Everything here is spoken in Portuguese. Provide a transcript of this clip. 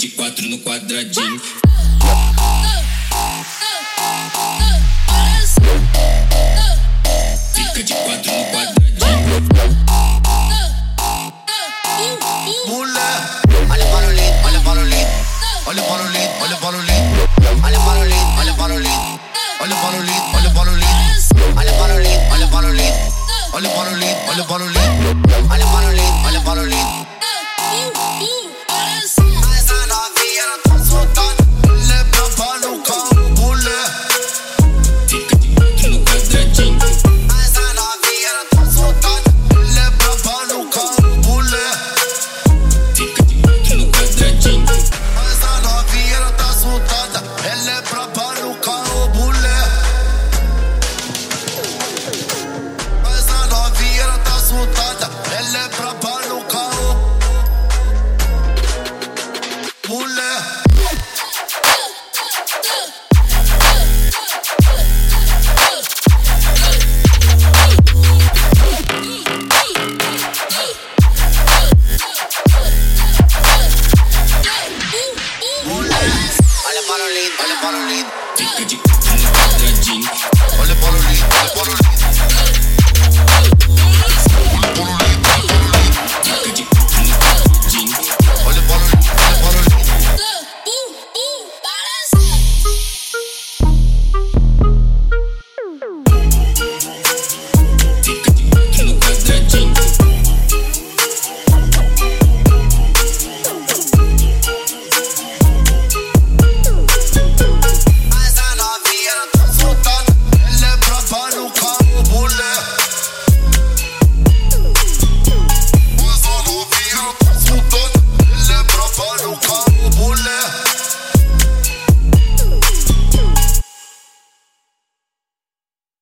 de quatro no quadradinho. Fica de quatro no quadradinho. Mulher, olha o barulhinho, olha o barulhinho. Olha o barulhinho, olha o barulhinho. Olha o barulhinho, olha o barulhinho. Olha o barulhinho, olha o barulhinho. Olha o barulhinho, olha o barulhinho. Olha o barulhinho, olha o barulhinho. lead, all you follow lead. Take a